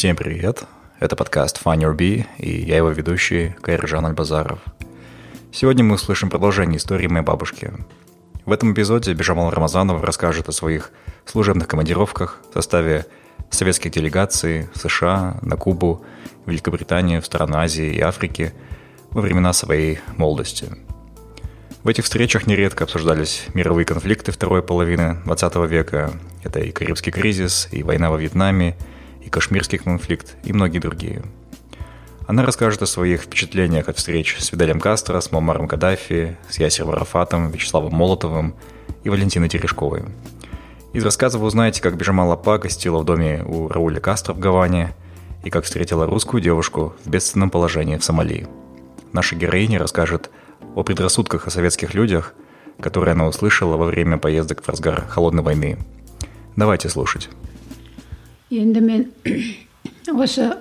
Всем привет! Это подкаст Find Your Bee, и я его ведущий Кайржан Альбазаров. Сегодня мы услышим продолжение истории моей бабушки. В этом эпизоде Бежамал Рамазанов расскажет о своих служебных командировках в составе советских делегаций в США, на Кубу, Великобританию, в страны Азии и Африки во времена своей молодости. В этих встречах нередко обсуждались мировые конфликты второй половины 20 века. Это и Карибский кризис, и война во Вьетнаме, и Кашмирский конфликт, и многие другие. Она расскажет о своих впечатлениях от встреч с Видалем Кастро, с Мамаром Каддафи, с Ясером Арафатом, Вячеславом Молотовым и Валентиной Терешковой. Из рассказа вы узнаете, как Бежамала Па гостила в доме у Рауля Кастро в Гаване и как встретила русскую девушку в бедственном положении в Сомали. Наша героиня расскажет о предрассудках о советских людях, которые она услышала во время поездок в разгар холодной войны. Давайте слушать. Енді мен осы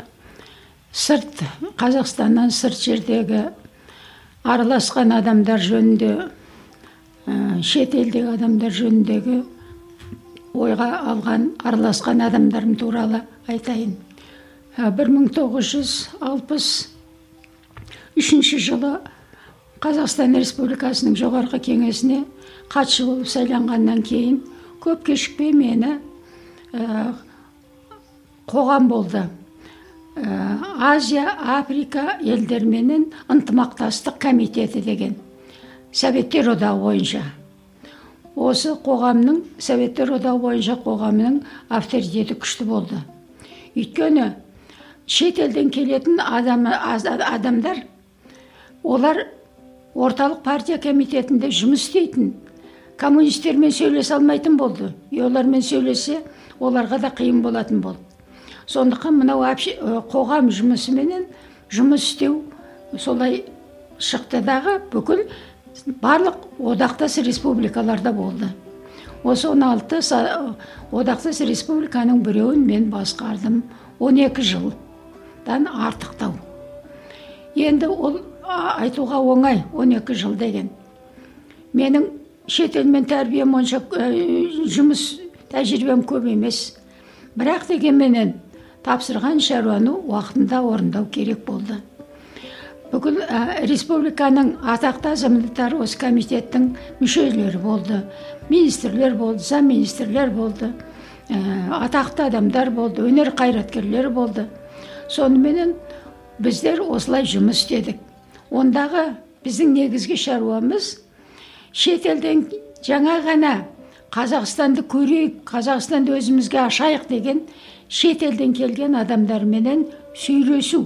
сырт қазақстаннан сырт жердегі араласқан адамдар жөнінде ә, шет елдегі адамдар жөніндегі ойға алған араласқан адамдарым туралы айтайын. Ә, 1963 жылы қазақстан республикасының жоғарғы кеңесіне хатшы болып сайланғаннан кейін көп кешікпей мені ә, қоғам болды. Ә, азия африка елдерменен ынтымақтастық комитеті деген советтер одағы бойынша. Осы қоғамның советтер одағы бойынша қоғамның авторитеті күшті болды. Өйткені шет елден келетін адам, адамдар олар орталық партия комитетінде жұмыс істейтін коммунистермен сөйлесе алмайтын болды. И олармен сөйлесе оларға да қиын болатын болды. Сондықтан мынау ы, қоғам жұмысыменен жұмыс істеу солай шықты дағы бүкіл барлық одақтас республикаларда болды. Осы 16 са- одақтас республиканың біреуін мен басқардым. 12 жылдан артықтау енді ол айтуға оңай 12 жыл деген. Менің шетелмен тәрбием онша ә, жұмыс тәжірибем көп емес. Бірақ дегенменен тапсырған шаруаны уақытында орындау керек болды. Бүкіл ә, республиканың атақты азаматтары осы комитеттің мүшелері болды министрлер болды замминистрлер болды ә, атақты адамдар болды өнер қайраткерлері болды. Соныменен біздер осылай жұмыс істедік. Ондағы біздің негізгі шаруамыз шетелден жаңа ғана қазақстанды көрейік қазақстанды өзімізге ашайық деген шетелден келген адамдарменен сөйлесу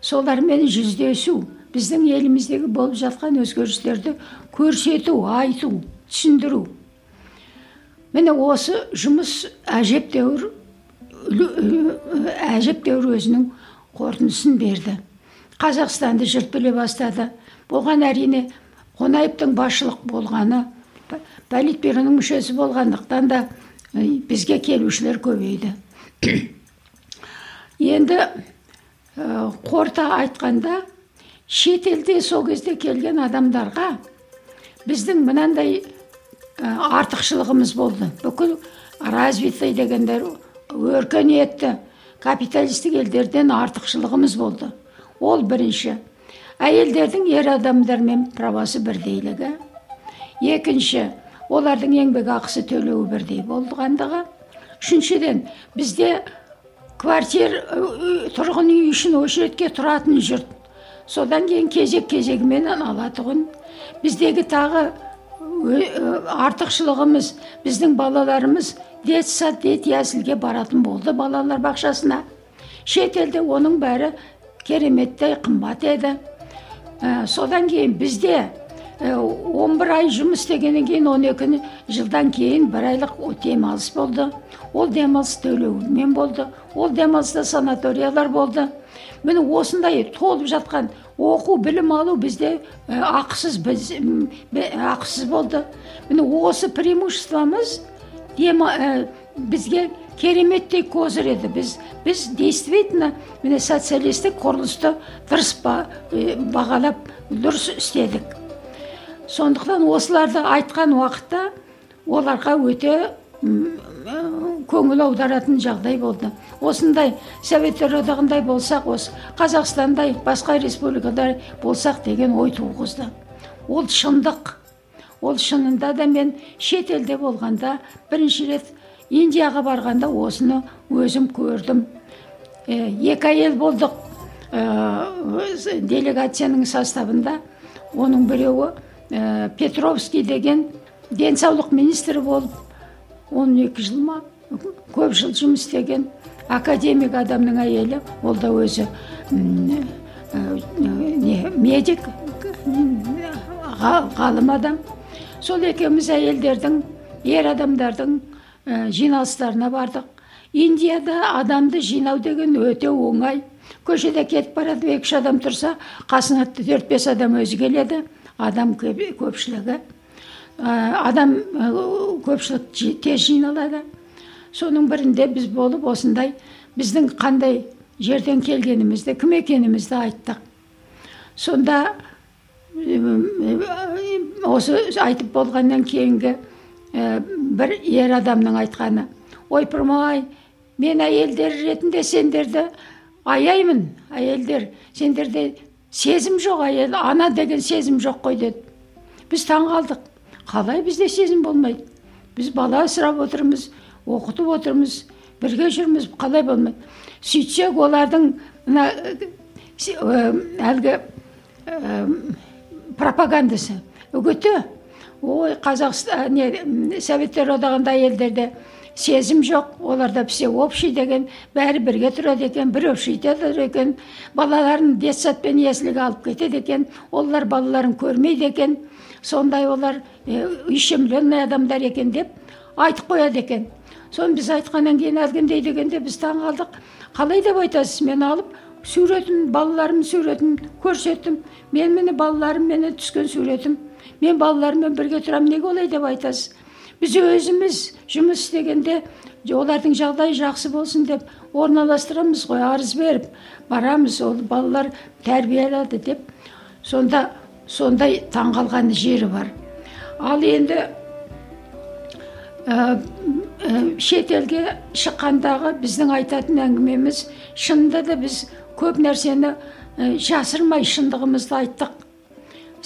солармен жүздесу біздің еліміздегі болып жатқан өзгерістерді көрсету айту түсіндіру міне осы жұмыс әжептәуір әжептәуір өзінің қорытындысын берді қазақстанды жұрт біле бастады бұған әрине қонаевтың басшылық болғаны политбюроның мүшесі болғандықтан да бізге келушілер көбейді енді ә, қорыта айтқанда шетелде сол кезде келген адамдарға біздің мынандай ә, артықшылығымыз болды. Бүкіл развитый дегендер өркениетті капиталистік елдерден артықшылығымыз болды. Ол бірінші. Әйелдердің ер адамдармен правасы бірдейлігі. Екінші олардың еңбек ақысы төлеуі бірдей болғандығы. Үшіншіден бізде квартир тұрғын үй үшін очередьке тұратын жұрт. Содан кейін кезек кезегіменен алатұғын. Біздегі тағы артықшылығымыз біздің балаларымыз детсад детясілге баратын болды балалар бақшасына. Шетелде оның бәрі кереметтей қымбат еді. Содан кейін бізде ә, 11 ай жұмыс істегеннен кейін 12 жылдан кейін бір айлық демалыс болды. Ол демалыс төлеумен болды. Ол демалыста санаториялар болды. Міне осындай толып жатқан оқу білім алу бізде ә, ақысыз біз ақысыз болды. Міне осы преимуществомыз ә, бізге кереметтей козыр еді. Біз біз действительно міне социалистік құрылысты дұрыс ба, бағалап дұрыс істедік. Сондықтан осыларды айтқан уақытта оларға өте көңіл аударатын жағдай болды. Осындай советтер одағындай болсақ осы қазақстандай басқа республикада болсақ деген ой туғызды. Ол шындық. Ол шынында да мен шетелде болғанда бірінші рет индияға барғанда осыны өзім көрдім. Ә, екі әйел болдық. Ә, делегацияның составында оның біреуі ә, петровский деген денсаулық министрі болып он екі жыл ма көп жыл жұмыс істеген академик адамның әйелі. Ол да өзі не медик ғалым адам. Сол екеуміз әйелдердің ер адамдардың жиналыстарына бардық. Индияда адамды жинау деген өте оңай. Көшеде кетіп барады екі үш адам тұрса қасына төрт бес адам өзі келеді. Адам көпшілігі адам көпшілік тез жиналады соның бірінде біз болып осындай біздің қандай жерден келгенімізді кім екенімізді айттық сонда осы айтып болғаннан кейінгі бір ер адамның айтқаны ойпырмай мен әйелдер ретінде сендерді аяймын әйелдер сендерде сезім жоқ әйел ана деген сезім жоқ қой деді. Біз таң қалдық қалай бізде сезім болмайды? Біз бала асырап отырмыз оқытып отырмыз бірге жүрміз қалай болмайды? Сөйтсек олардың мына әлгі пропагандасы. Үгіті? Ой қазақстан не советтер одағында әйелдерде сезім жоқ оларда все общий деген бәрі бірге тұрады екен бір общийде екен. Балаларын детсадпен яслиге алып кетеді екен олар балаларын көрмейді екен. Сондай олар ущемленный адамдар екен деп айтып қояды екен. Соны біз айтқаннан кейін әлгіндей дегенде біз таң қалдық. Қалай деп айтасыз? Мен алып суретін балаларымның суретін көрсеттім. Мен міне балаларымменен түскен суретім мен балаларыммен бірге тұрамын. Неге олай деп айтасыз? Біз өзіміз жұмыс істегенде олардың жағдайы жақсы болсын деп орналастырамыз ғой арыз беріп барамыз. Ол балалар тәрбие алады деп. Сонда сондай таңғалған жері бар. Ал енді ә, шетелге шыққандағы біздің айтатын әңгімеміз шынында да біз көп нәрсені ә, жасырмай шындығымызды айттық.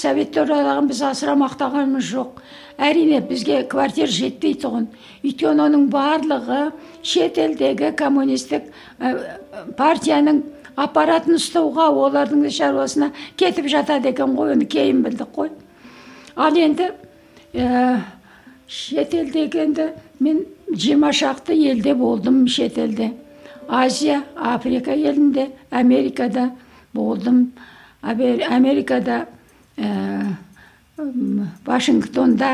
Советтер одағын біз асыра мақтағанымыз жоқ. Әрине бізге квартира жетпей тұғын өйткені оның барлығы шетелдегі коммунистік ә, партияның аппаратын ұстауға олардың шаруасына кетіп жатады екен ғой. Оны кейін білдік қой. Ал енді шетелдегі енді мен жиырма шақты елде болдым шетелде азия африка елінде америкада болдым. Америкада ә, вашингтонда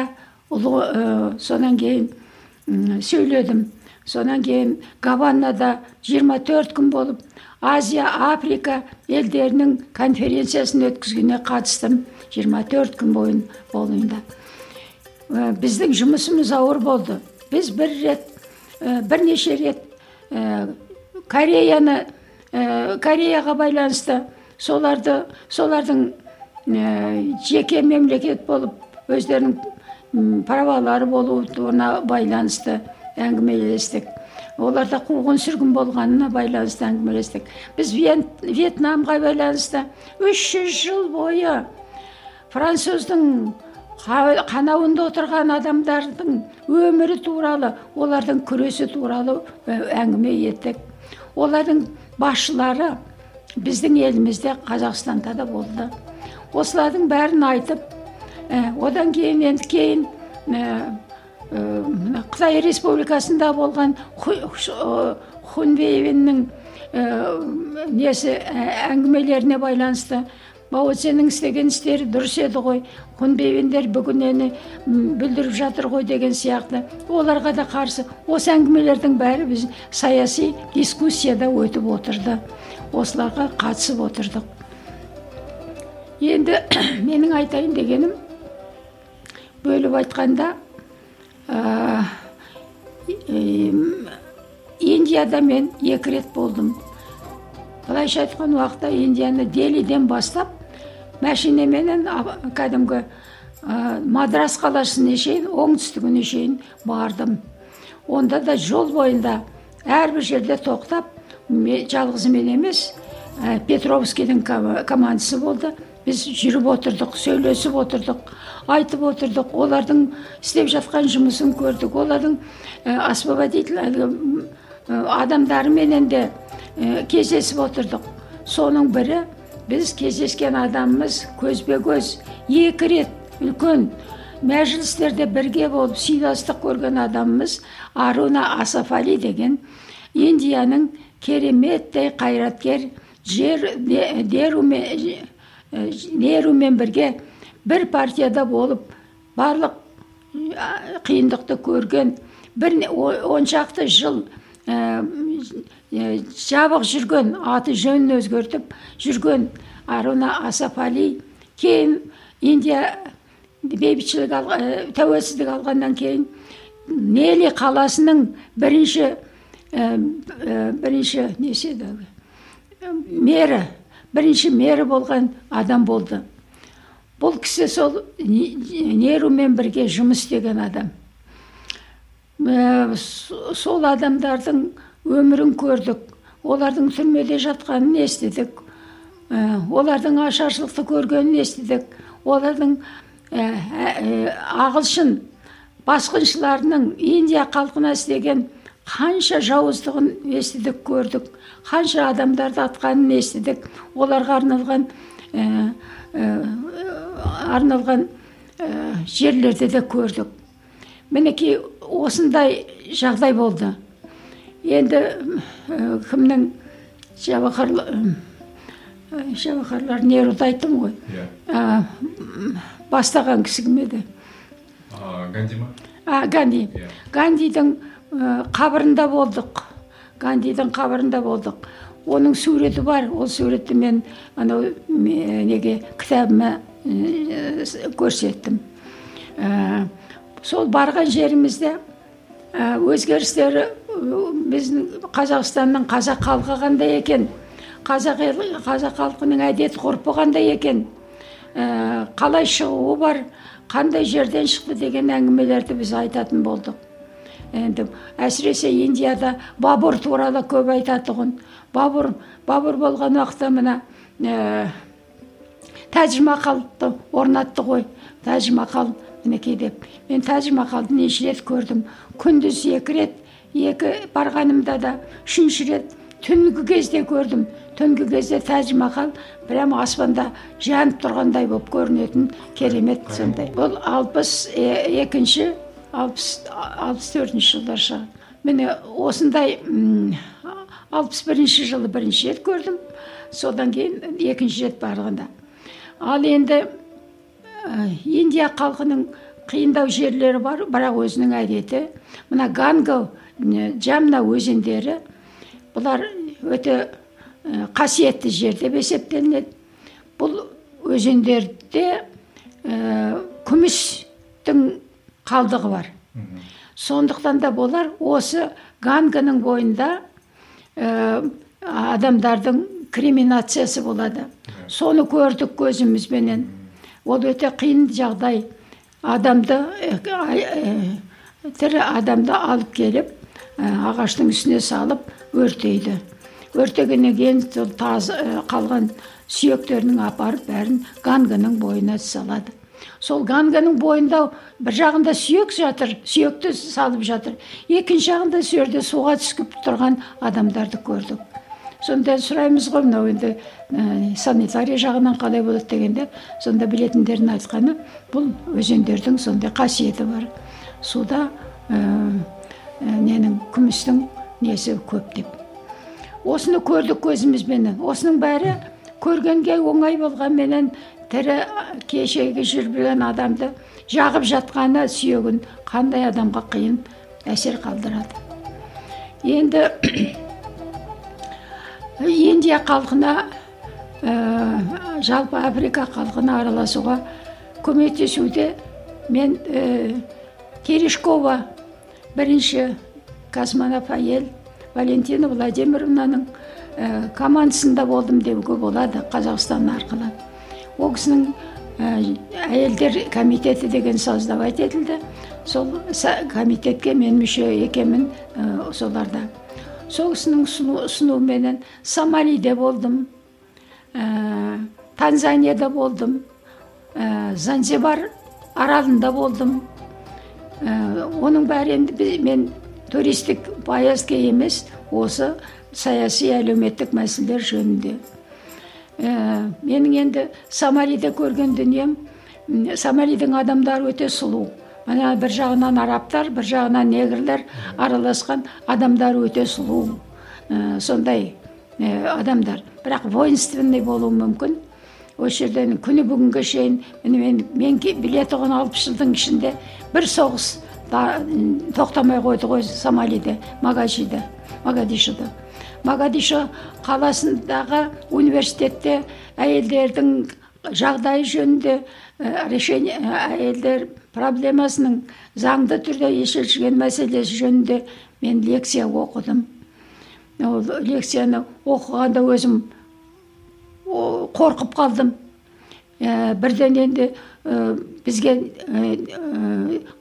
ұлы ә, содан кейін сөйледім. Содан кейін гаванада 24 күн болып азия африка елдерінің конференциясын өткізгеніне қатыстым. 24 күн бойын бойында Э, біздің жұмысымыз ауыр болды. Біз бір рет ә, бірнеше рет кореяны кореяға байланысты соларды солардың жеке мемлекет болып өздерінің правалары болуына байланысты әңгімелестік оларда қуғын сүргін болғанына байланысты әңгімелестік біз вьетнамға байланысты үш жүз жыл бойы француздың қанауында отырған адамдардың өмірі туралы олардың күресі туралы әңгіме еттік олардың басшылары біздің елімізде қазақстанда да болды осылардың бәрін айтып ә, одан кейін енді кейін ә, қытай республикасында болған хунвейбиннің ә, несі әңгімелеріне байланысты сенің істеген істері дұрыс еді ғой. Хунбейбендер бүгін нені бүлдіріп жатыр ғой деген сияқты. Оларға да қарсы осы әңгімелердің бәрі біз саяси дискуссияда өтіп отырды. Осыларға қатысып отырдық. Енді менің айтайын дегенім бөліп айтқанда индияда мен екі рет болдым. Былайша айтқан уақытта индияны делиден бастап машинаменен кәдімгі ә, мадрас қаласына шейін оңтүстігіне шейін бардым. Онда да жол бойында әрбір жерде тоқтап жалғыз мен емес ә, петровскийдің кома- командасы болды. Біз жүріп отырдық сөйлесіп отырдық айтып отырдық. Олардың істеп жатқан жұмысын көрдік. Олардың ә, освободитель адамдарыменен де ә, кездесіп отырдық. Соның бірі біз кездескен адамымыз көзбе көз екі рет үлкен мәжілістерде бірге болып сыйластық көрген адамымыз аруна асафали деген индияның кереметтей қайраткер жер де- нерумен бірге бір партияда болып барлық қиындықты көрген бір он шақты жыл ә, жабық жүрген аты жөнін өзгертіп жүрген аруна асафали кейін индия бейбітшілік ал, ә, тәуелсіздік алғаннан кейін нели қаласының бірінші ә, бірінші несі еді? Бірінші мері болған адам болды. Бұл кісі сол Не- нерумен бірге жұмыс істеген адам. Ә, сол адамдардың өмірін көрдік. Олардың түрмеде жатқанын естідік. Ә, олардың ашаршылықты көргенін естідік. Олардың ә, ә, ә, ағылшын басқыншыларының индия халқына істеген қанша жауыздығын естідік көрдік. Қанша адамдарды атқанын естідік. Оларға арналған арналған ә, жерлерді де көрдік. Мінекей осындай жағдай болды. Енді ә, кімнің жабахар жабахарлар неруды айттым ғой. Ә, бастаған кісі кім еді? Ганди ма? А ганди. Иә. гандидің қабірінде болдық. Гандидің қабірінде болдық. Оның суреті бар. Ол суретті мен анау неге кітабыма көрсеттім. Ә, сол барған жерімізде ә, өзгерістері біздің қазақстанның қазақ халқы қандай екен? Қазақ ел- қазақ халқының әдет ғұрпы қандай екен? Ә, қалай шығуы бар? Қандай жерден шықты деген әңгімелерді біз айтатын болдық. Енді әсіресе индияда бабур туралы көп айтатұғын. Бабур бабур болған уақытта мына ә, тәж махалды орнатты ғой. Тәж махал мінекей деп. Мен тәж махалды неше рет көрдім. Күндіз екі рет екі барғанымда да үшінші рет түнгі кезде көрдім. Түнгі кезде тәж махал прямо аспанда жанып тұрғандай болып көрінетін керемет сондай. бұл алпыс екінші алпыс алпыс төртінші жылдар шығар міне осындай алпыс бірінші жылы бірінші рет көрдім. Содан кейін екінші рет барғанда. Ал енді индия халқының қиындау жерлері бар бірақ өзінің әдеті. Мына ганга не, джамна өзендері бұлар өте қасиетті жер деп есептелінеді. Бұл өзендерде ә, күмістің қалдығы бар. Сондықтан да болар осы ганганың бойында ә, адамдардың криминациясы болады. Соны көрдік көзімізбенен. Ол өте қиын жағдай. Адамды ә, ә, тірі адамды алып келіп ағаштың үстіне салып өртейді. Өртегеннен кейін сол таз қалған сүйектерінің апарып бәрін ганганың бойына салады. Сол ганганың бойында бір жағында сүйек жатыр сүйекті салып жатыр. Екінші жағында сол жерде суға түсіп тұрған адамдарды көрдік. Сонда сұраймыз ғой мынау енді ә, санитария жағынан қалай болады дегенде сонда білетіндердің айтқаны бұл өзендердің сондай қасиеті бар. Суда ә, ненің күмістің несі көп деп. Осыны көрдік көзімізбенен осының бәрі көргенге оңай болғанменен тірі кешегі жүрген адамды жағып жатқаны сүйегін қандай адамға қиын әсер қалдырады. Енді индия халқына ә, жалпы африка халқына араласуға көмектесуде мен ә, терешкова бірінші космонавт әйел валентина владимировнаның ә, командасында болдым деуге болады қазақстан арқылы. Ол кісінің ә, әйелдер комитеті деген создавать етілді сол комитетке мен мүше екенмін ә, соларда. Сол кісінің ұсынуыменен сомалиде болдым ә, танзанияда болдым ә, занзибар аралында болдым. Ә, оның бәрі енді мен туристік поездка емес осы саяси әлеуметтік мәселелер жөнінде. Ә, менің енді сомалиде көрген дүнием сомалидің адамдары өте сұлу. Мына бір жағынан арабтар бір жағынан негрлер араласқан адамдар өте сұлу ә, сондай ә, адамдар. Бірақ воинственный болуы мүмкін. Осы жерден күні бүгінге шейін мен, мен біле тұғын алпыс жылдың ішінде бір соғыс да, тоқтамай қойды ғой сомалиде магашиде магадишода магадишо қаласындағы университетте әйелдердің жағдайы жөнінде решение әйелдер проблемасының заңды түрде шешілген мәселесі жөнінде мен лекция оқыдым. Ол лекцияны оқығанда өзім қорқып қалдым. Ә, бірден енді бізге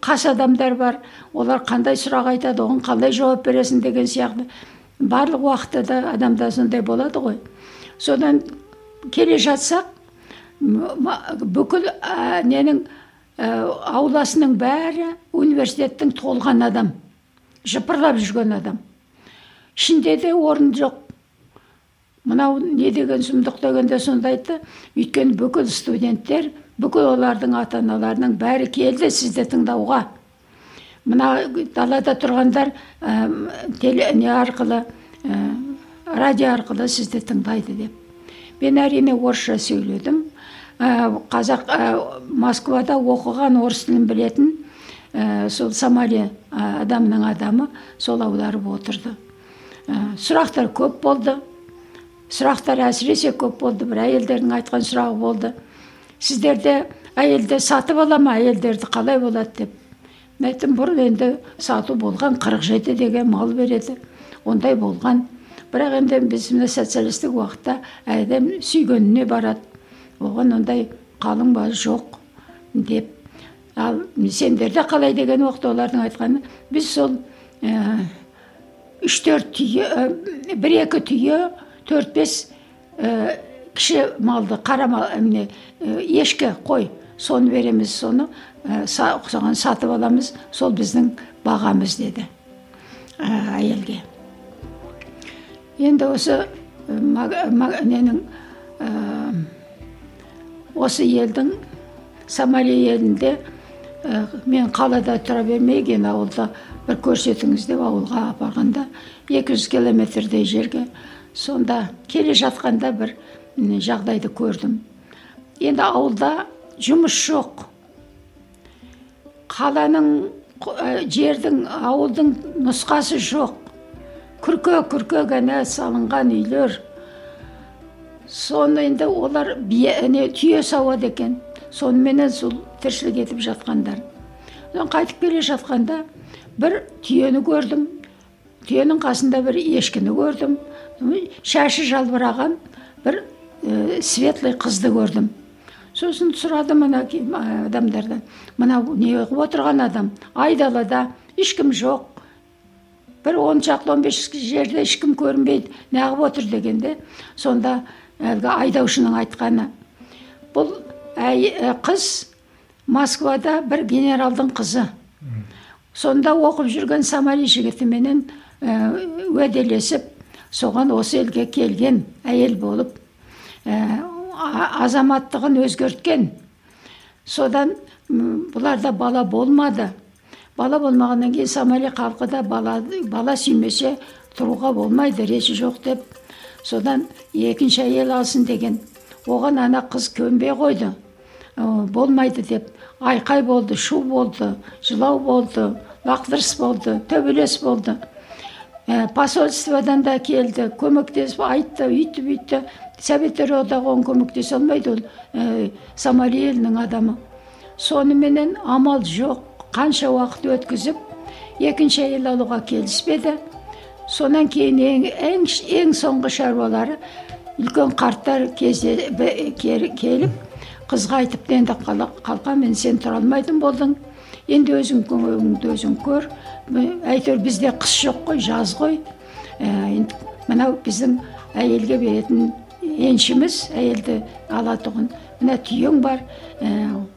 қас адамдар бар. Олар қандай сұрақ айтады оған қалай жауап бересің деген сияқты. Барлық уақытта да адамда сондай болады ғой. Содан келе жатсақ бүкіл ә, ненің ә, ауласының бәрі университеттің толған адам жыпырлап жүрген адам. Ішінде де орын жоқ. Мынау не деген сұмдық дегенде сонда айтты өйткені бүкіл студенттер бүкіл олардың ата аналарының бәрі келді сізді тыңдауға мына далада тұрғандар ә, теле, не арқылы ә, радио арқылы сізді тыңдайды деп. Мен әрине орысша сөйледім. Ә, қазақ москвада оқыған орыс тілін білетін сол сомали адамның адамы сол аударып отырды. Сұрақтар көп болды. Сұрақтар әсіресе көп болды. Бір әйелдердің айтқан сұрағы болды. Сіздерде әйелді сатып ала ма? Әйелдерді қалай болады деп. Мен айттым бұрын енді сату болған қырық жеті деген мал береді. Ондай болған. Бірақ енді біз мына социалистік уақытта әдем сүйгеніне барады. Оған ондай қалың бал жоқ деп. Ал сендерде қалай деген уақытта олардың айтқаны біз сол ә, үш төрт түйе ә, бір екі түйе төрт бес ә, кіші малды қара мал міне ешкі қой соны береміз соны ә, соған сатып аламыз сол біздің бағамыз деді әйелге енді осы ненің осы елдің сомали елінде мен қалада тұра бермеген ауылда бір көрсетіңіз деп ауылға апарғанда 200 километрдей жерге сонда келе жатқанда бір жағдайды көрдім енді ауылда жұмыс жоқ. Қаланың жердің ауылдың нұсқасы жоқ. Күрке күрке ғана салынған үйлер. Соны енді олар түйе сауады екен. Соныменен сол тіршілік етіп жатқандар. Қайтып келе жатқанда бір түйені көрдім. Түйенің қасында бір ешкіні көрдім. Шашы жалбыраған бір ә, светлый қызды көрдім. Сосын сұрадым ана адамдардан мынау не қылып отырған адам? Айдалада ешкім жоқ. Бір он шақты он бес жерде ешкім көрінбейді неғып отыр дегенде сонда әлгі айдаушының айтқаны бұл әй, қыз москвада бір генералдың қызы. Сонда оқып жүрген самали жігітіменен ә, уәделесіп соған осы елге келген әйел болып ә, азаматтығын өзгерткен. Содан бұларда бала болмады. Бала болмағаннан кейін сомали халқы да бала, бала сүймесе тұруға болмайды речі жоқ деп. Содан екінші әйел алсын деген. Оған ана қыз көнбей қойды. Болмайды деп. Айқай болды шу болды жылау болды лақтырыс болды төбелес болды. Ә, посольстводан да келді көмектесіп айтты үйтті бүйтті советтер одағы оған көмектесе алмайды ол ә, сомали елінің адамы соныменен амал жоқ қанша уақыт өткізіп екінші әйел алуға келіспеді. Сонан кейін ең, ең, соңғы шаруалары үлкен қарттар кезде келіп қызға айтыпты енді қалқа мен сен тұра алмайтын болдың. Енді өзің көңіліңді өзің көр. Әйтеуір бізде қыс жоқ қой жаз ғой ә, енді мынау біздің әйелге беретін еншіміз әйелді алатұғын. Мына түйең бар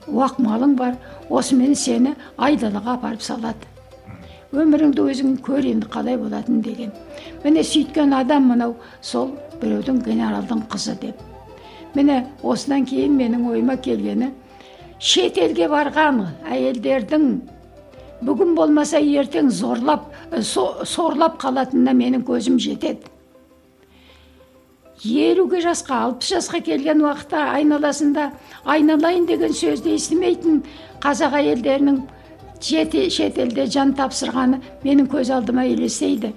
уақ малың бар. Осымен сені айдалаға апарып салады. Өміріңді өзің көр енді қалай болатынын деген. Міне сөйткен адам мынау сол біреудің генералдың қызы деп. Міне осыдан кейін менің ойыма келгені шетелге барған әйелдердің. Бүгін болмаса ертең зорлап сорлап қалатынына менің көзім жетеді. Елуге жасқа алпыс жасқа келген уақытта айналасында айналайын деген сөзді естімейтін қазақ әйелдерінің шетелде жан тапсырғаны менің көз алдыма елестейді.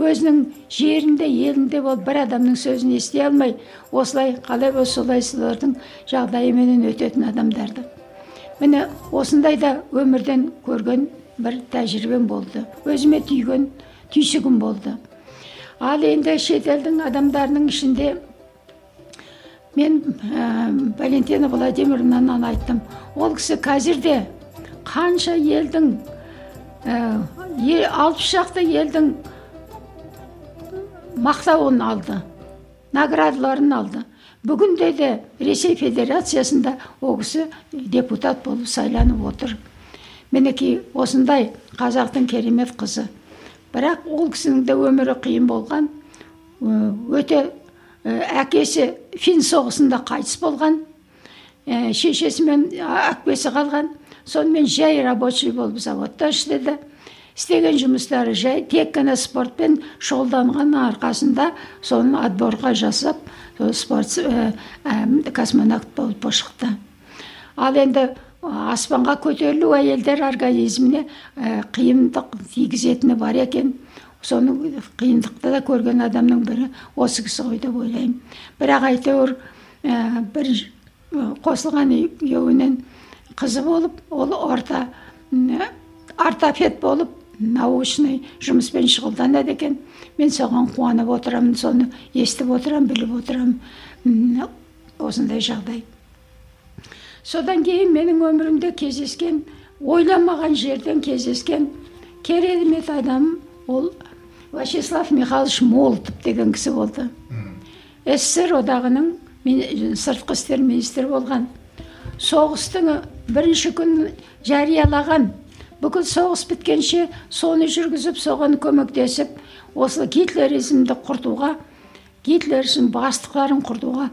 Өзінің жерінде елінде болып бір адамның сөзін ести алмай осылай қалай болса солай солардың жағдайыменен өтетін адамдарды. Міне осындай да өмірден көрген бір тәжірибем болды. Өзіме түйген түйсігім болды. Ал енді шетелдің адамдарының ішінде мен ә, валентина владимировнаны айттым ол кісі қазір де қанша елдің алпыс шақты елдің мақтауын алды наградаларын алды бүгінде де ресей федерациясында ол кісі депутат болып сайланып отыр мінекей осындай қазақтың керемет қызы бірақ ол кісінің де өмірі қиын болған. Өте әкесі фин соғысында қайтыс болған. Шешесі мен әкпесі қалған. Сонымен жай рабочий болып заводта істеді. Істеген жұмыстары жай тек қана спортпен шұғылданған арқасында соны отборға жасап спорт ә, ә, космонавт болып шықты. Ал енді аспанға көтерілу әйелдер организміне ә, қиындық тигізетіні бар екен. Соны қиындықты да көрген адамның бірі осы кісі ғой деп ойлаймын. Бірақ әйтеуір ә, бір қосылған күйеуінен қызы болып ол орта ортопед болып научный жұмыспен шұғылданады екен. Мен соған қуанып отырамын соны естіп отырамын біліп отырамын. Осындай жағдай. Содан кейін менің өмірімде кездескен ойламаған жерден кездескен керемет адам ол вячеслав михайлович молотов деген кісі болды. Ссср одағының сыртқы істер министрі болған. Соғыстың бірінші күн жариялаған. Бүкіл соғыс біткенше соны жүргізіп соған көмектесіп осы гитлеризмді құртуға гитлеризм бастықтарын құртуға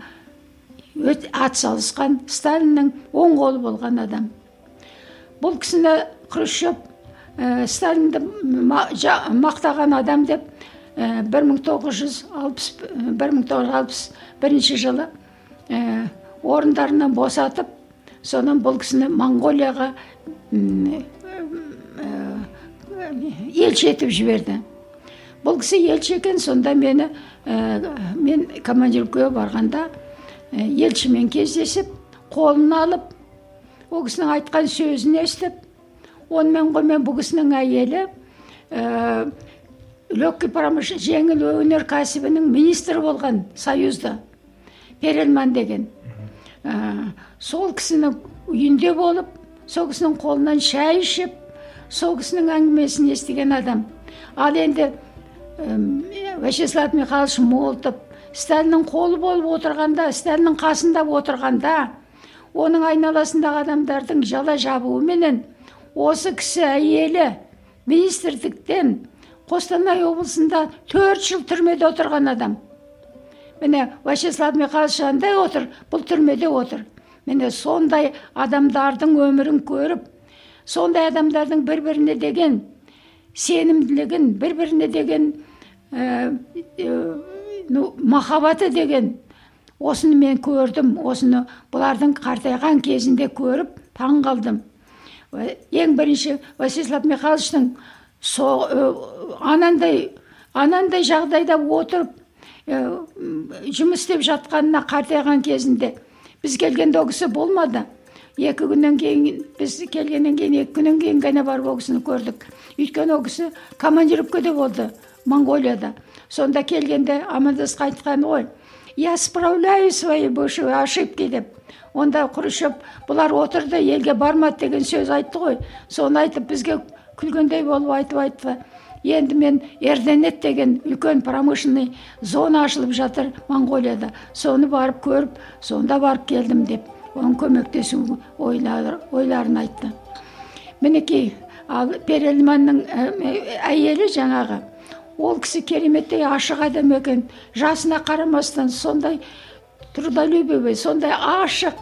өте атсалысқан сталиннің оң қолы болған адам. Бұл кісіні хрущев ә, сталинді мақтаған адам деп ә, 1960 1961 жылы ә, орындарынан босатып содан бұл кісіні моңғолияға елші етіп жіберді. Бұл кісі елші екен сонда мені ә, мен командировкаға барғанда Елшімен кездесіп қолын алып ол кісінің айтқан сөзін естіп онымен қоймай бұл кісінің әйелі ә, легкий промышлен жеңіл өнеркәсібінің министрі болған союзда перельман деген ә, сол кісінің үйінде болып сол кісінің қолынан шай ішіп сол кісінің әңгімесін естіген адам ал енді вячеслав михайлович молотов сталиннің қолы болып отырғанда сталиннің қасында отырғанда оның айналасындағы адамдардың жала жабуыменен осы кісі әйелі министрліктен қостанай облысында төрт жыл түрмеде отырған адам. Міне вячеслав михайлович андай отыр бұл түрмеде отыр. Міне сондай адамдардың өмірін көріп сондай адамдардың бір біріне деген сенімділігін бір біріне деген ну махаббаты деген. Осыны мен көрдім осыны бұлардың қартайған кезінде көріп таң қалдым. Ең бірінші вячеслав михайловичтың анандай анандай жағдайда отырып жұмыс істеп жатқанына қартайған кезінде біз келгенде ол кісі болмады. Екі күннен кейін біз келгеннен кейін екі күннен кейін ғана барып ол кісіні көрдік өйткені ол кісі командировкада болды моңғолияда сонда келгенде амандасып айтқан ғой я справляю свои бывшие ошибки деп. Онда хрущев бұлар отырды елге бармады деген сөз айтты ғой. Соны айтып бізге күлгендей болып айтып айтты. Енді мен эрденет деген үлкен промышленный зона ашылып жатыр моңғолияда соны барып көріп сонда барып келдім деп. Оған көмектесу ойларын айтты мінекей ал перельманның әйелі жаңағы ол кісі кереметтей ашық адам екен жасына қарамастан сондай трудолюбивый сондай ашық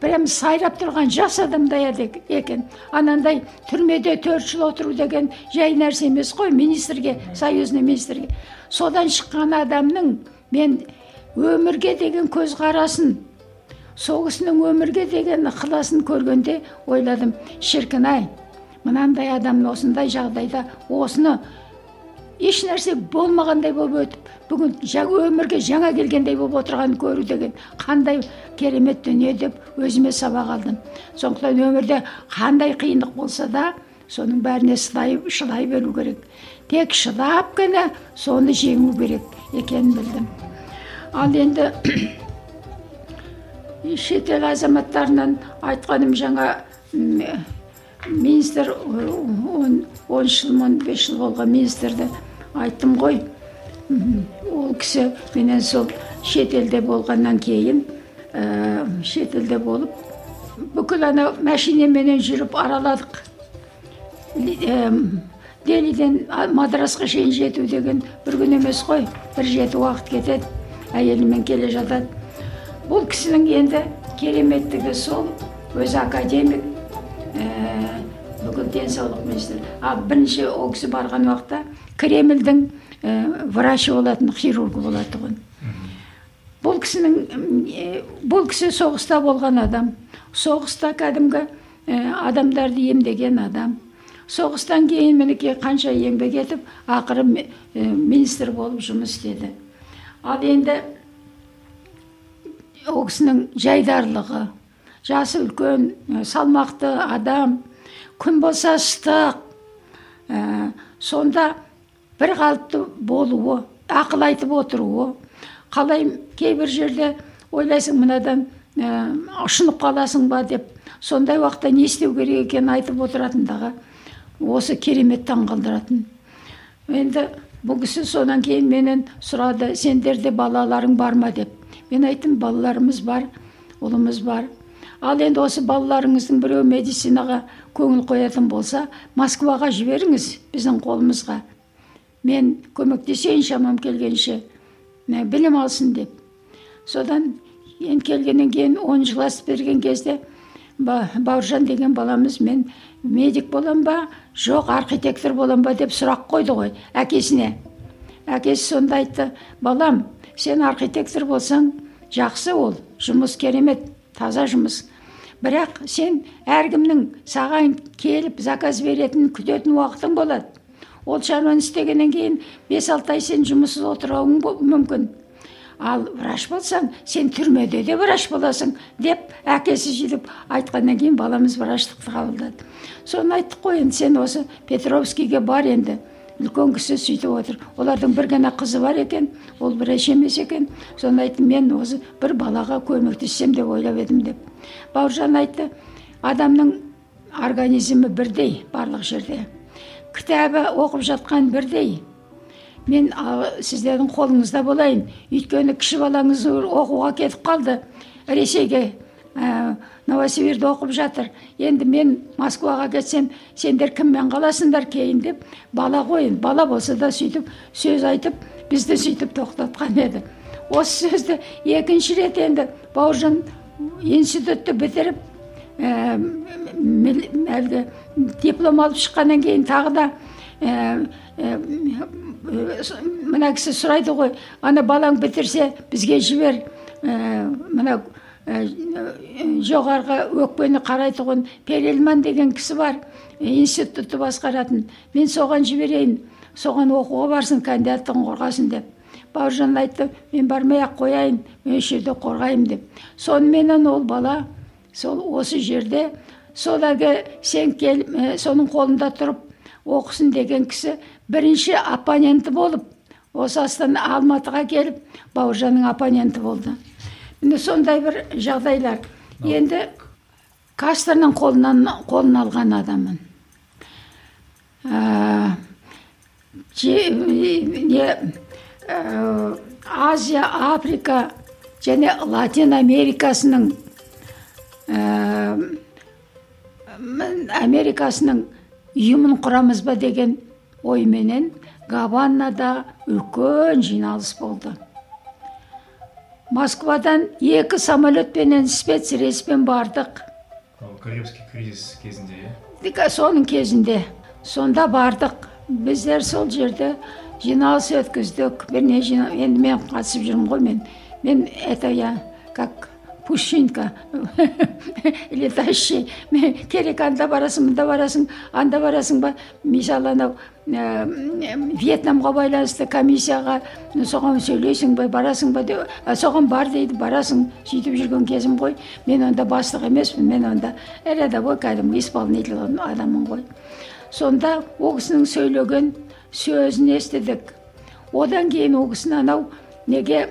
прям сайрап тұрған жас адамдай екен анандай түрмеде төрт жыл отыру деген жай нәрсе емес қой министрге союзный министрге содан шыққан адамның мен өмірге деген көзқарасын сол кісінің өмірге деген ықыласын көргенде ойладым шіркін ай мынандай адам осындай жағдайда осыны еш нәрсе болмағандай болып өтіп бүгін өмірге жаңа келгендей болып отырғанын көру деген қандай керемет дүние деп өзіме сабақ алдым. Сондықтан өмірде қандай қиындық болса да соның бәріне шыдай, шыдай беру керек. Тек шыдап қана соны жеңу керек екенін білдім. Ал енді шетел азаматтарынан айтқаным жаңа министр он он жыл он бес жыл болған министрді айттым ғой ол кісі менен сол шетелде болғаннан кейін ә, шетелде болып бүкіл ана машинаменен жүріп араладық ә, делиден мадрасқа шейін жету деген бір күн емес қой бір жеті уақыт кетеді әйелімен келе жатады бұл кісінің енді кереметтігі сол өзі академик ә, бүкіл денсаулық министрі ал бірінші ол кісі барған уақытта кремльдің ә, врачы болатын хирургы болатын тұғын бұл кісінің ә, бұл кісі соғыста болған адам. Соғыста кәдімгі адамдарды емдеген адам. Соғыстан кейін мінекей қанша еңбек етіп ақыры министр болып жұмыс істеді. Ал енді ол кісінің жайдарлығы. Жасы үлкен салмақты адам. Күн болса ыстық. Ә, сонда бір қалыпты болуы ақыл айтып отыруы. Қалай кейбір жерде ойлайсың мынадан ә, ұшынып қаласың ба деп. Сондай уақытта не істеу керек екенін айтып отыратындығы осы керемет таңғалдыратын енді бұл кісі содан кейін менен сұрады сендерде балаларың бар ма? деп. Мен айттым балаларымыз бар ұлымыз бар ал енді осы балаларыңыздың біреуі медицинаға көңіл қоятын болса москваға жіберіңіз біздің қолымызға мен көмектесейін шамам келгенше білім алсын деп содан енді келгеннен кейін он жыл асып берген кезде бауыржан деген баламыз мен медик болам ба жоқ архитектор болам ба деп сұрақ қойды ғой әкесіне әкесі сонда айтты балам сен архитектор болсаң жақсы ол. Жұмыс керемет таза жұмыс. Бірақ сен әркімнің саған келіп заказ беретін күтетін уақытың болады. Ол шаруаны істегеннен кейін бес алты ай сен жұмыссыз отыруың мүмкін. Ал врач болсаң сен түрмеде де врач боласың деп әкесі сөйтіп айтқаннан кейін баламыз врачтықты қабылдады. Соны айттық қой енді сен осы петровскийге бар енді. Үлкен кісі сөйтіп отыр. Олардың бір ғана қызы бар екен ол врач емес екен. Соны айттым мен осы бір балаға көмектессем деп ойлап едім деп. Бауыржан айтты адамның организмі бірдей барлық жерде. Кітабы оқып жатқан бірдей. Мен сіздердің қолыңызда болайын. Өйткені кіші балаңыз оқуға кетіп қалды. Ресейге новосибирде оқып жатыр. Енді мен москваға кетсем сендер кіммен қаласыңдар кейін деп бала ғой бала болса да сөйтіп сөз айтып бізді сөйтіп тоқтатқан еді. Осы сөзді екінші рет енді бауыржан институтты бітіріп ә, әлгі диплом алып шыққаннан кейін тағы да ә, ә, мына кісі сұрайды ғой ана балаң бітірсе бізге жібер ә, мына жоғарғы өкпені қарайтұғын перельман деген кісі бар. Институтты басқаратын. Мен соған жіберейін. Соған оқуға барсын кандидаттығын қорғасын деп. Бауыржан айтты мен бармай ақ қояйын мен осы жерде қорғаймын деп. Соныменен ол бала сол осы жерде сол әлгі сен кел соның қолында тұрып оқысын деген кісі бірінші оппоненті болып осы астана алматыға келіп бауыржанның оппоненті болды. Міне сондай бір жағдайлар енді кастроның қолынан қолын алған адаммын ә, же- не ә, азия африка және латин америкасының ә, америкасының ұйымын құрамыз ба деген ойменен гаванада үлкен жиналыс болды москвадан екі самолетпенен спецрейспен бардық. Карибский кризис кезінде иә? Соның кезінде. Сонда бардық. Біздер сол жерде жиналыс өткіздік. Бірне жина- енді мен қатысып жүрмін ғой мен. Мен это я как пушинка. Летающий керек анда барасың мында барасың анда барасың ба? Мысалы анау ә, вьетнамға байланысты комиссияға соған сөйлейсің ба барасың ба деп «А, соған бар дейді барасың сөйтіп жүрген кезім ғой. Мен онда бастық емеспін мен онда рядовой кәдімгі исполнитель адаммын ғой. Сонда ол кісінің сөйлеген сөзін естідік. Одан кейін ол кісіні анау неге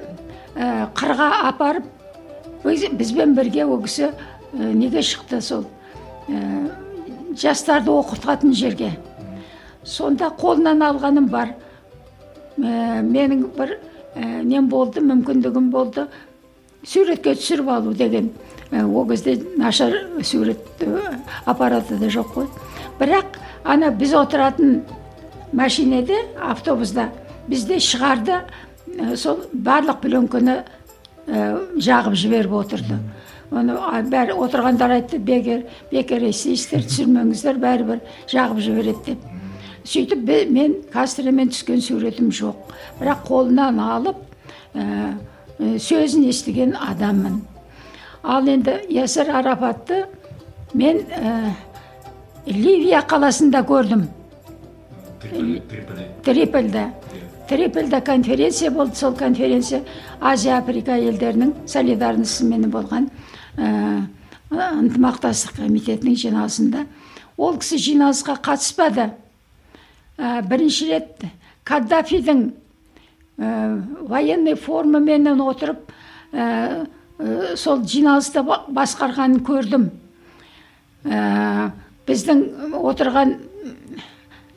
ә, қырға апарып бізбен бірге ол кісі ә, неге шықты сол ә, жастарды оқытатын жерге. Сонда қолынан алғаным бар. Ә, менің бір нем болды мүмкіндігім болды. Суретке түсіріп алу деген ол кезде нашар сурет аппараты да жоқ қой. Бірақ ана біз отыратын машинеде автобуста бізде шығарды сол барлық пленканы жағып жіберіп отырды. Оны бәрі отырғандар айтты бекер бекер естисіздер түсірмеңіздер бәрібір жағып жібереді деп. Сөйтіп мен кастромен түскен суретім жоқ. Бірақ қолынан алып ә, сөзін естіген адаммын. Ал енді ясір арафатты мен ә, ливия қаласында көрдім. Трипольда трипольда конференция болды. Сол конференция азия африка елдерінің солидарностьменен болған ә, ынтымақтастық комитетінің жиналысында. Ол кісі жиналысқа қатыспады. Ә, бірінші рет каддафидің ә, военный формаменен отырып сол жиналысты ба- басқарғанын көрдім. Біздің отырған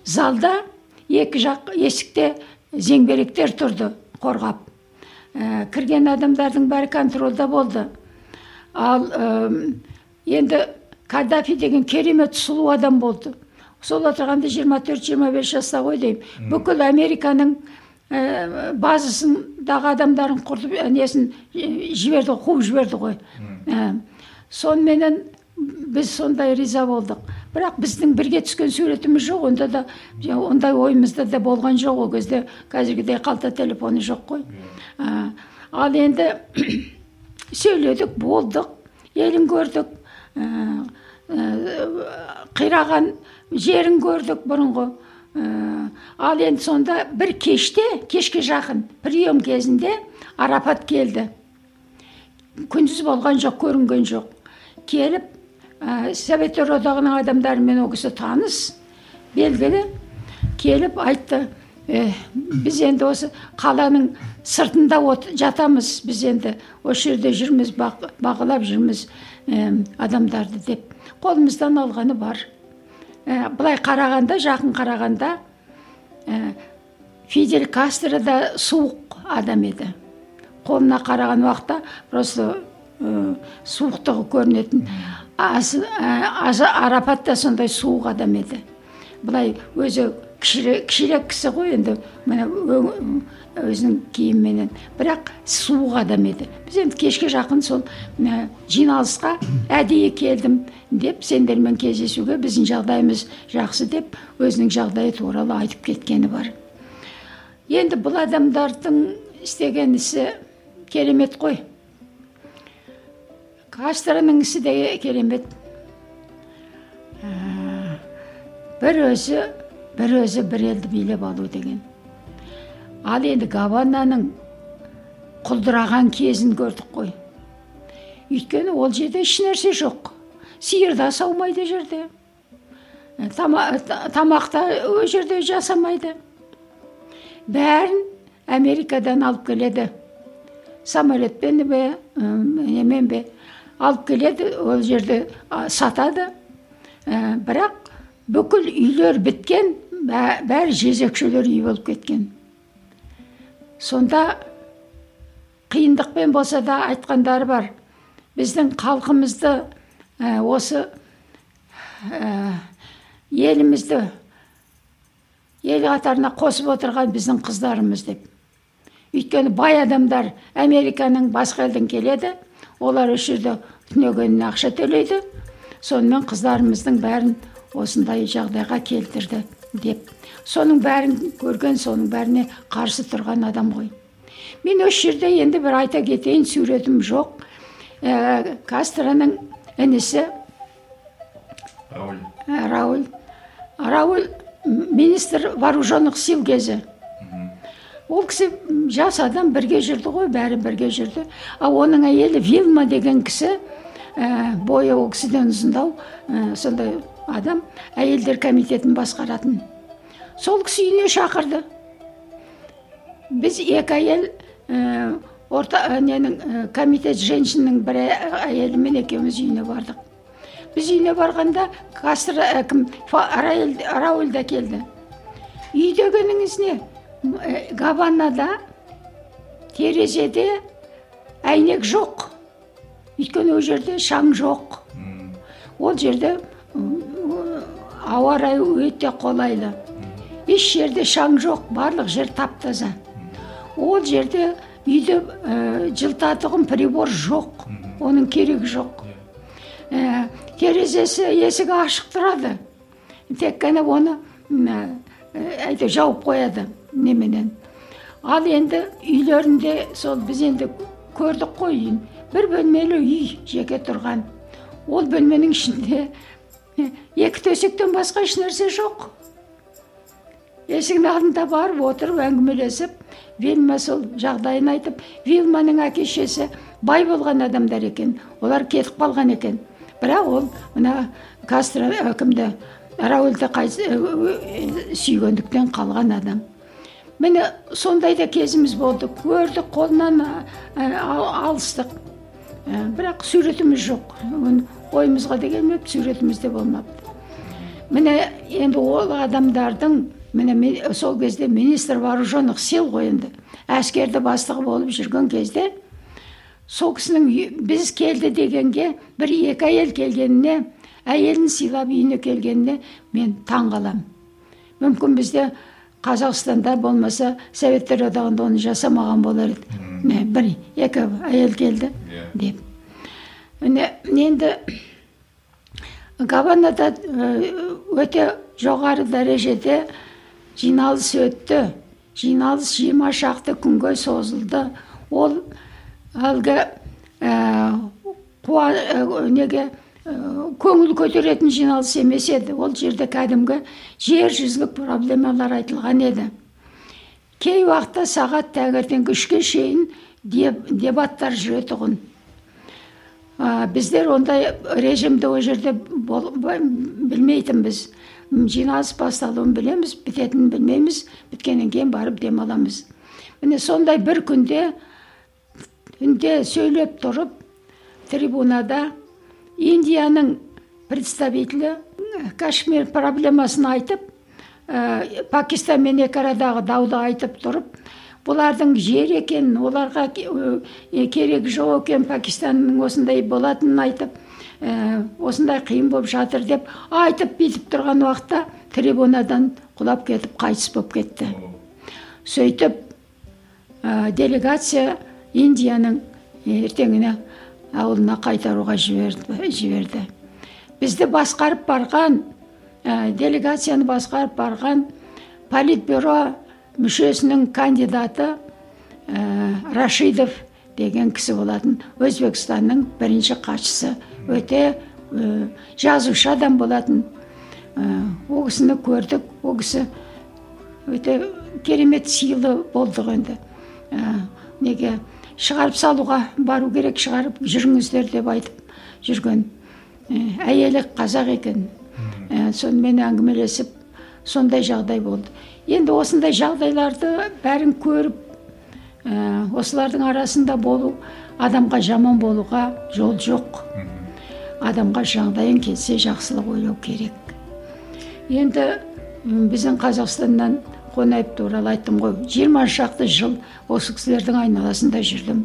залда екі жақ есікте зеңбіректер тұрды қорғап. Ә, кірген адамдардың бәрі контрольда болды. Ал øм, енді каддафи деген керемет сұлу адам болды. Сол отырғанда 24-25 жаста ғой деймін. Бүкіл американың ә, базасындағы адамдарын құртып ә, несін ә, жіберді қуып жіберді ғой. Ә, соныменен біз сондай риза болдық. Бірақ біздің бірге түскен суретіміз жоқ онда да ондай ойымызда да болған жоқ ол кезде. Қазіргідей қалта телефоны жоқ қой. Ә, ал енді сөйледік болдық елін көрдік ә, қираған жерін көрдік бұрынғы. Ә, ал енді сонда бір кеште кешке жақын прием кезінде арапат келді. Күндіз болған жоқ көрінген жоқ. Келіп ә, советтер одағының адамдарымен ол кісі таныс белгілі келіп айтты «Э, біз енді осы қаланың сыртында от, жатамыз біз енді осы жерде жүрміз бақ- жүрміз ә, адамдарды деп қолымыздан алғаны бар Ә, былай қарағанда жақын қарағанда ә, фидель кастро да суық адам еді қолына қараған уақытта просто ә, суықтығы көрінетін ә, арапат та сондай суық адам еді. Былай өзі кішірек, кісі ғой енді өң- өзінің киімменен. Бірақ суық адам еді. Біз енді кешке жақын сол жиналысқа әдейі келдім деп сендермен кездесуге біздің жағдайымыз жақсы деп өзінің жағдайы туралы айтып кеткені бар. Енді бұл адамдардың істеген ісі керемет қой. Кастроның ісі де керемет бір өзі бір өзі бір елді билеп алу деген ал енді гавананың құлдыраған кезін көрдік қой өйткені ол жерде ешнәрсе жоқ сиыр да саумайды жерде Тама, та- тамақ та ол жерде жасамайды бәрін америкадан алып келеді самолетпен бе немен бе алып келеді ол жерде сатады. Ә, бірақ бүкіл үйлер біткен бәрі жезөкшелер үй болып кеткен. Сонда қиындықпен болса да айтқандары бар. Біздің халқымызды ә, осы ә, елімізді ел қатарына қосып отырған біздің қыздарымыз деп. Өйткені бай адамдар американың басқа елден келеді. Олар осы жерде түнегеніне ақша төлейді. Сонымен қыздарымыздың бәрін осындай жағдайға келтірді деп. Соның бәрін көрген соның бәріне қарсы тұрған адам ғой. Мен осы жерде енді бір айта кетейін суретім жоқ. Ә, кастроның інісі рауль. Ә, рауль. Рауль министр вооруженных сил кезі. Ол кісі жас адам бірге жүрді ғой бәрі бірге жүрді. Ал оның әйелі вилма деген кісі ә, бойы ол кісіден ұзындау ә, сондай адам әйелдер комитетін басқаратын. Сол кісі үйіне шақырды. Біз екі әйел ә, орта ә, ненің ә, комитет женщинның бір әйелімен екеуміз үйіне бардық. Біз үйіне барғанда кастро кім рауль да келді. Үй дегеніңіз не? Гаванада терезеде әйнек жоқ өйткені ол жерде шаң жоқ ол жерде ауа райы өте қолайлы еш жерде шаң жоқ барлық жер тап таза ол жерде үйде ә, жылтатығын прибор жоқ оның керегі жоқ ә, терезесі есігі ашық тұрады тек қана оны әйтеуір жауып қояды неменен. Ал енді үйлерінде сол біз енді көрдік қой үйін. Бір бөлмелі үй жеке тұрған. Ол бөлменің ішінде екі төсектен басқа ешнәрсе жоқ. Есіктің алдында барып отырып әңгімелесіп вильма сол жағдайын айтып вильманың әке шешесі бай болған адамдар екен олар кетіп қалған екен. Бірақ ол мына кастро кімді раульді сүйгендіктен қалған адам. Міне сондай да кезіміз болды көрдік қолынан алыстық. Бірақ суретіміз жоқ. Ойымызға да келмепті суретіміз де болмапты. Міне енді ол адамдардың міне сол кезде министр вооруженных сил ғой енді. Әскерді бастығы болып жүрген кезде сол кісінің біз келді дегенге бір екі әйел келгеніне әйелін сыйлап үйіне келгеніне мен таң мүмкін бізде қазақстанда болмаса советтер одағында оны жасамаған болар еді бір екі әйел келді деп міне енді гаванада өте жоғары дәрежеде жиналыс өтті жиналыс жиырма шақты күнге созылды ол әлгі қуа неге көңіл көтеретін жиналыс емес еді. Ол жерде кәдімгі жер жүзілік проблемалар айтылған еді. Кей уақытта сағат таңертеңгі үшке шейін дебаттар жүретұғын біздер ондай режимді ол жерде білмейтінбіз жиналыс басталуын білеміз бітетінін білмейміз біткеннен кейін барып демаламыз. Міне сондай бір күнде түнде сөйлеп тұрып трибунада индияның представителі кашмир проблемасын айтып пакистан мен екі арадағы дауды айтып тұрып бұлардың жер екенін оларға керегі жоқ екен пакистанның осындай болатынын айтып ә, осындай қиын болып жатыр деп айтып бүйтіп тұрған уақытта трибунадан құлап кетіп қайтыс болып кетті. Сөйтіп ә, делегация индияның ертеңіне ауылына қайтаруға жіберді, жіберді. бізді басқарып барған ә, делегацияны басқарып барған политбюро мүшесінің кандидаты ә, рашидов деген кісі болатын. Өзбекстанның бірінші хатшысы. Өте ә, жазушы адам болатын. Ә, ол кісіні көрдік. Ол кісі өте керемет сыйлы болдық енді. Ә, неге? Шығарып салуға бару керек шығарып жүріңіздер деп айтып жүрген әйелі қазақ екен. Ә, сонымен әңгімелесіп сондай жағдай болды. Енді осындай жағдайларды бәрін көріп ә, осылардың арасында болу адамға жаман болуға жол жоқ. Адамға жағдайың келсе жақсылық ойлау керек. Енді біздің қазақстаннан қонаев туралы айттым ғой. Жиырма шақты жыл осы кісілердің айналасында жүрдім.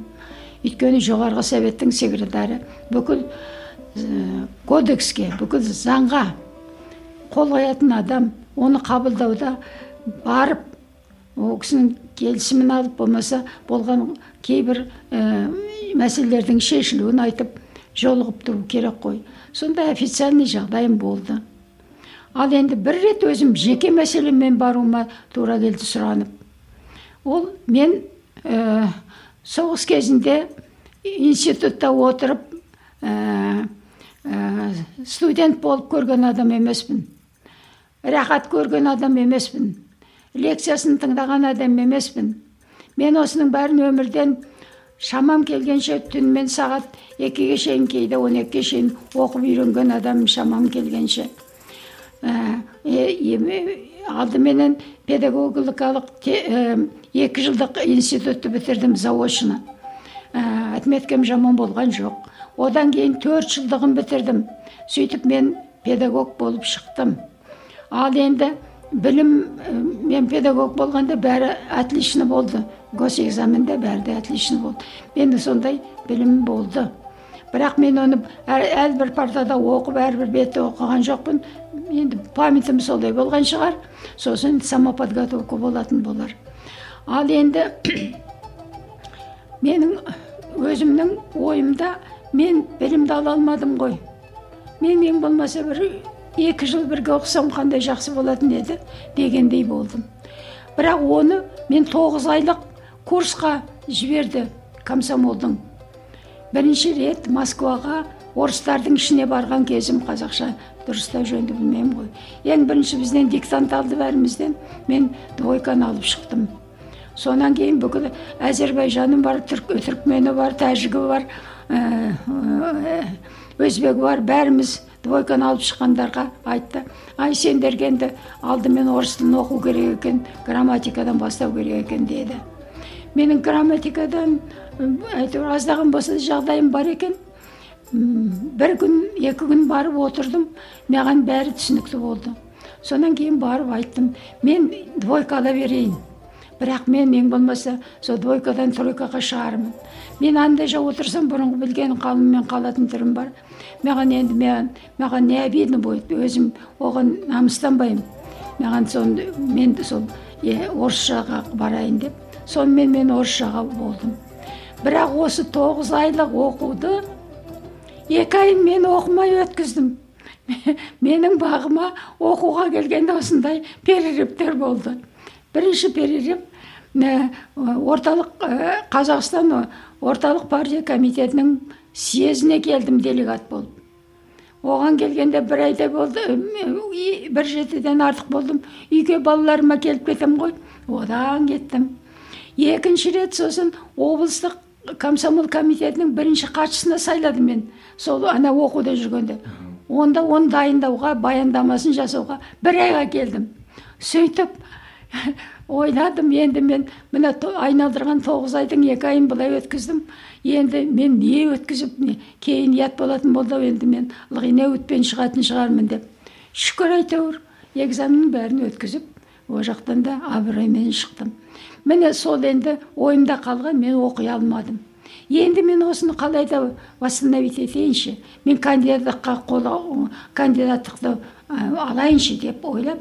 Өйткені жоғарғы советтің секретары бүкіл ә, кодекске бүкіл заңға қол қоятын адам оны қабылдауда барып ол кісінің келісімін алып болмаса болған кейбір ә, мәселелердің шешілуін айтып жолығып тұру керек қой. Сондай официальный жағдайым болды. Ал енді бір рет өзім жеке мәселемен баруыма тура келді сұранып. Ол мен ә, соғыс кезінде институтта отырып ә, ә, студент болып көрген адам емеспін. Рахат көрген адам емеспін. Лекциясын тыңдаған адам емеспін. Мен осының бәрін өмірден шамам келгенше түнімен сағат екіге шейін кейде он екіге шейін оқып үйренген адаммын шамам келгенше. Алдыменен педагогикалық екі жылдық институтты бітірдім заочно ә, отметкам жаман болған жоқ одан кейін төрт жылдығын бітірдім сөйтіп мен педагог болып шықтым ал енді білім мен педагог болғанда бәрі отлично болды госэкзаменде бәрі де отлично болды менде сондай білім болды бірақ мен оны әр- әрбір партада оқып әрбір бетті оқыған жоқпын. Енді памятім солай болған шығар. Сосын самоподготовка болатын болар. Ал енді менің өзімнің ойымда мен білімді ала алмадым ғой. Мен ең болмаса бір екі жыл бірге оқысам қандай жақсы болатын еді дегендей болдым. Бірақ оны мен тоғыз айлық курсқа жіберді комсомолдың. Бірінші рет москваға орыстардың ішіне барған кезім қазақша дұрыстау жөнді білмеймін ғой. Ең бірінші бізден диктант алды бәрімізден мен двойканы алып шықтым. Сонан кейін бүкіл әзербайжаны бар түрк, түркмені бар тәжігі бар ә, ә, өзбегі бар бәріміз двойканы алып шыққандарға айтты. Ай сендерге енді алдымен орыс тілін оқу керек екен грамматикадан бастау керек екен деді. Менің грамматикадан әйтеуір аздаған болса да жағдайым бар екен. Бір күн екі күн барып отырдым. Маған бәрі түсінікті болды. Содан кейін барып айттым мен двойка ала берейін. Бірақ мен ең болмаса сол двойкадан тройкаға шығармын. Мен андай жақ отырсам бұрынғы білген қалыммен қалатын түрім бар. Маған енді маған, маған не обидно будет өзім оған намыстанбаймын. Маған сон мен сол орысшаға барайын деп. Сонымен мен орысшаға болдым бірақ осы тоғыз айлық оқуды екі айын мен оқымай өткіздім. Менің бағыма оқуға келгенде осындай перерывтер болды. Бірінші перерыв орталық ә, қазақстан орталық партия комитетінің съезіне келдім делегат болып. Оған келгенде бір айдай болды бір жетіден артық болдым. Үйге балаларыма келіп кетемін ғой. Одан кеттім. Екінші рет сосын облыстық комсомол комитетінің бірінші хатшысына сайлады мен. Сол ана оқуда жүргенде. Онда оны дайындауға баяндамасын жасауға бір айға келдім. Сөйтіп ойладым. Енді мен мына айналдырған тоғыз айдың екі айын былай өткіздім. Енді мен не өткізіп не кейін ұят болатын болды енді мен ылғи өтпен шығатын шығармын деп. Шүкір әйтеуір экзаменнің бәрін өткізіп ол жақтан да абыроймен шықтым. Міне сол енді ойымда қалған мен оқи алмадым. Енді мен осыны қалай да восстановить етейінші мен кандидатқа қол кандидаттықты алайыншы деп ойлап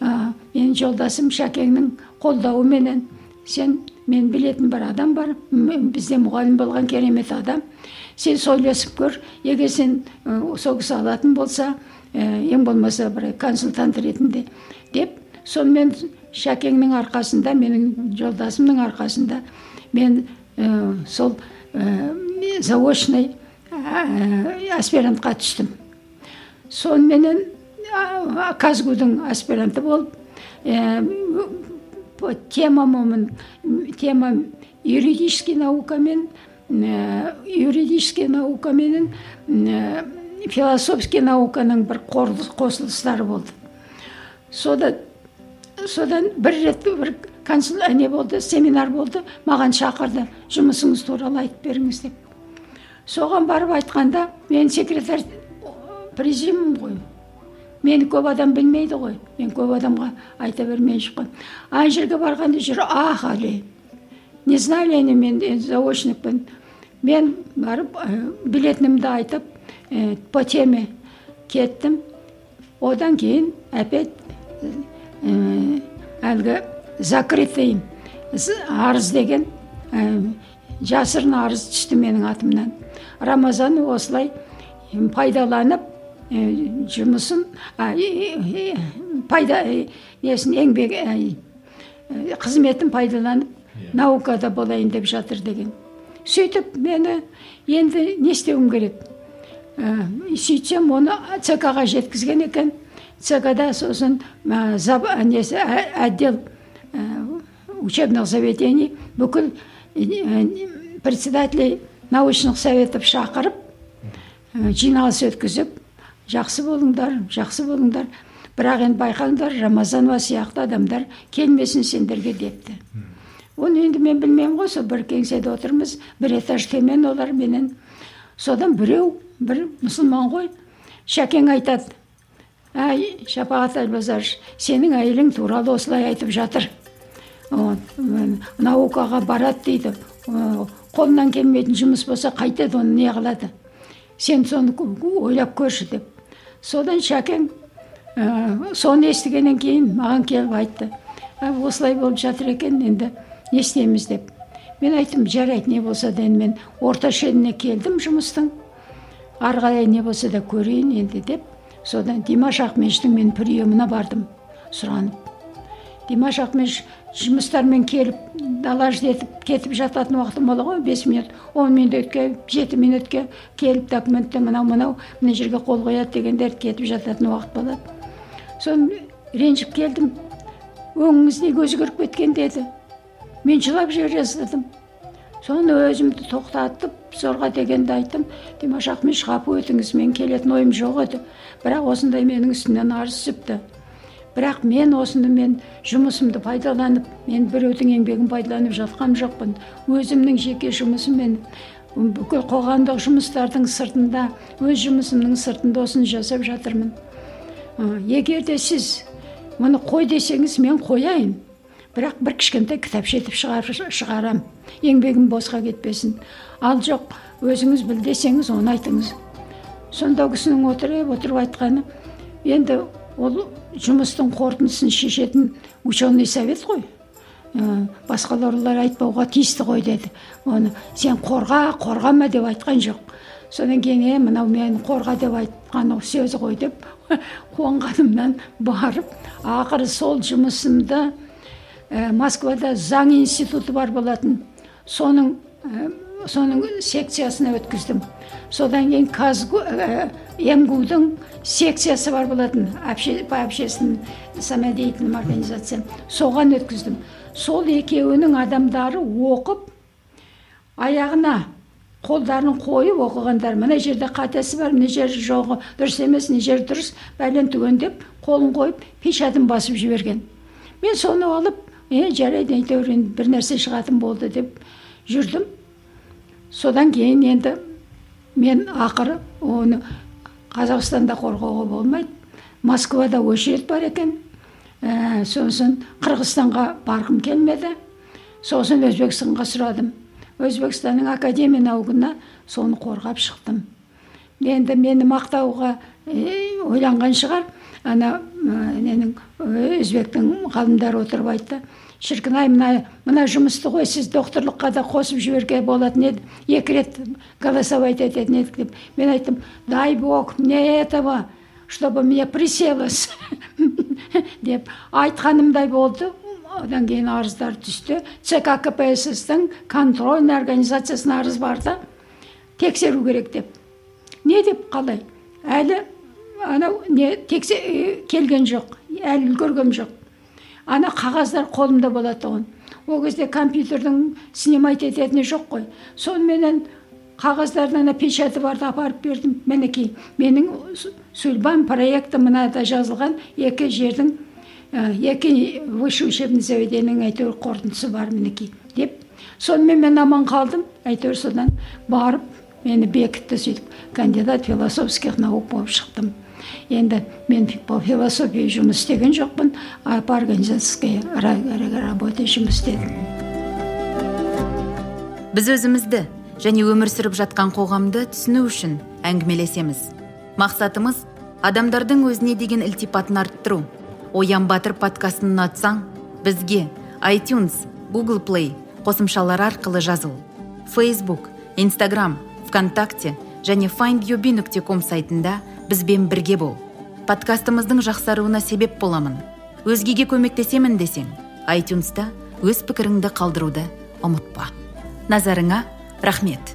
ә, менің жолдасым шәкеңнің қолдауыменен сен мен білетін бір адам бар бізде мұғалім болған керемет адам. Сен сөйлесіп көр егер сен сол кісі алатын болса ә, ең болмаса бір консультант ретінде деп сонымен шәкеңнің арқасында менің жолдасымның арқасында мен ә, сол ә, заочный ә, аспирантқа түстім. Соныменен казгудың аспиранты болып ә, по темамын тема юридический наукамен ә, юридический наукаменен ә, философский науканың бір қосылыстары болды. Сода содан бір рет бір консул не болды семинар болды маған шақырды жұмысыңыз туралы айтып беріңіз деп. Соған барып айтқанда мен секретарь президиуммын ғой. Мені көп адам білмейді ғой. Мен көп адамға айта бермей шыққан ана жерге барғанда жүр ахали не знали они мен заочникпін мен барып ә, білетінімді айтып ә, по теме кеттім. Одан кейін опять ә, әлгі закрытый арыз деген ә, жасырын арыз түсті менің атымнан. Рамазан осылай пайдаланып ә, жұмысын ә, пайда несін еңбек қызметін пайдаланып наукада болайын деп жатыр деген. Сөйтіп мені енді не істеуім керек? Ә, сөйтсем оны цк ға жеткізген екен. Цк да сосын ә, несі отдел учебных заведений бүкіл председателей научных советов шақырып жиналыс өткізіп жақсы болыңдар жақсы болыңдар бірақ енді байқаңдар рамазанова сияқты адамдар келмесін сендерге депті. Оны енді мен білмеймін ғой сол бір кеңседе отырмыз бір этаж төмен олар менен. Содан біреу бір мұсылман ғой шәкең айтады әй шапағат әлбазарыш сенің әйелің туралы осылай айтып жатыр. Наукаға барады дейді. Қолынан келмейтін жұмыс болса қайтеді оны не қылады? Сен соны ойлап көрші деп. Содан шәкең соны естігеннен кейін маған келіп айтты. Осылай болып жатыр екен енді не істейміз деп. Мен айттым жарайды не болса да енді мен орта шеніне келдім жұмыстың. Ары қарай не болса да көрейін енді деп. Содан димаш ахметовтің мен приемына бардым сұранып димаш ахметов жұмыстармен келіп дала іздетіп кетіп жататын уақытым бола ғой бес минут он минутке жеті минутке келіп документте мынау мынау мына жерге қол қояды дегендер кетіп жататын уақыт болады соны ренжіп келдім өңіңіз неге өзгеріп кеткен деді мен жылап жібере жаздадым соны өзімді тоқтатып зорға дегенде айттым. Димаш ахметович ғапу етіңіз мен келетін ойым жоқ еді. Бірақ осындай менің үстімнен арыз түсіпті бірақ мен осыны мен жұмысымды пайдаланып мен біреудің еңбегін пайдаланып жатқан жоқпын. Өзімнің жеке жұмысым мен бүкіл қоғамдық жұмыстардың сыртында өз жұмысымның сыртында осыны жасап жатырмын. Егер де сіз мұны қой десеңіз мен қояйын. Бірақ бір кішкентай кітапша етіп шығарам. Еңбегім босқа кетпесін. Ал жоқ өзіңіз біл десеңіз оны айтыңыз. Сонда кісінің отырып отырып айтқаны енді ол жұмыстың қорытындысын шешетін ученый совет қой. Ә, басқалар олар айтпауға тиісті ғой деді. Оны сен қорға қорғама деп айтқан жоқ. Содан кейін е мынау мен қорға деп айтқан сөзі ғой деп қуанғанымнан барып ақыры сол жұмысымды ә, москвада заң институты бар болатын. Соның ә, соның секциясына өткіздім содан кейін казгу ә, мгудың секциясы бар болатын по общественным самодеятельным организациям соған өткіздім сол екеуінің адамдары оқып аяғына қолдарын қойып оқығандар мына жерде қатесі бар мына жері жоғы дұрыс емес мына жері дұрыс бәлен түген деп қолын қойып печатын басып жіберген мен соны алып е жарайды әйтеуір бір нәрсе шығатын болды деп жүрдім содан кейін енді мен ақыры оны қазақстанда қорғауға болмайды. Москвада очередь бар екен. Ә, сосын қырғызстанға барғым келмеді. Сосын өзбекстанға сұрадым. Өзбекстанның академия наукына соны қорғап шықтым. Енді мені мақтауға ә, ойланған шығар. Ана ненің өзбектің ғалымдары отырып айтты. Шіркін ай мына мына жұмысты ғой сіз докторлыққа да қосып жіберуге болатын еді. Екі рет голосовать ететін едік деп. Мен айттым дай бог мне этого чтобы мне приселось деп. Айтқанымдай болды. Одан кейін арыздар түсті. Цк кпсстің контрольный организациясына арыз барды тексеру керек деп. Не деп қалай? Әлі анау не тексе келген жоқ. Әлі үлгерген жоқ. Ана қағаздар қолымда болады тұғын ол кезде компьютердің снимать ететіні жоқ қой. Соныменен қағаздардың ана печаты барды апарып бердім. Мінекей менің судьбам проекті мынада жазылған екі жердің ә, екі высшее учебное заведениенің әйтеуір қорытындысы бар мінекей деп. Сонымен мен аман қалдым. Әйтеуір содан барып мені бекітті сөйтіп кандидат философских наук болып шықтым. Енді мен по философия жұмыс істеген жоқпын. А по организаторской работе жұмыс істедім. Біз өзімізді және өмір сүріп жатқан қоғамды түсіну үшін әңгімелесеміз. Мақсатымыз адамдардың өзіне деген ілтипатын арттыру. Оян батыр подкастын ұнатсаң бізге iTunes Google Play қосымшалары арқылы жазыл. Facebook, Instagram, вконтакте және findyourbe нүкте сайтында бізбен бірге бол. Подкастымыздың жақсаруына себеп боламын. Өзгеге көмектесемін десең айтюнста өз пікіріңді қалдыруды ұмытпа. Назарыңа рахмет.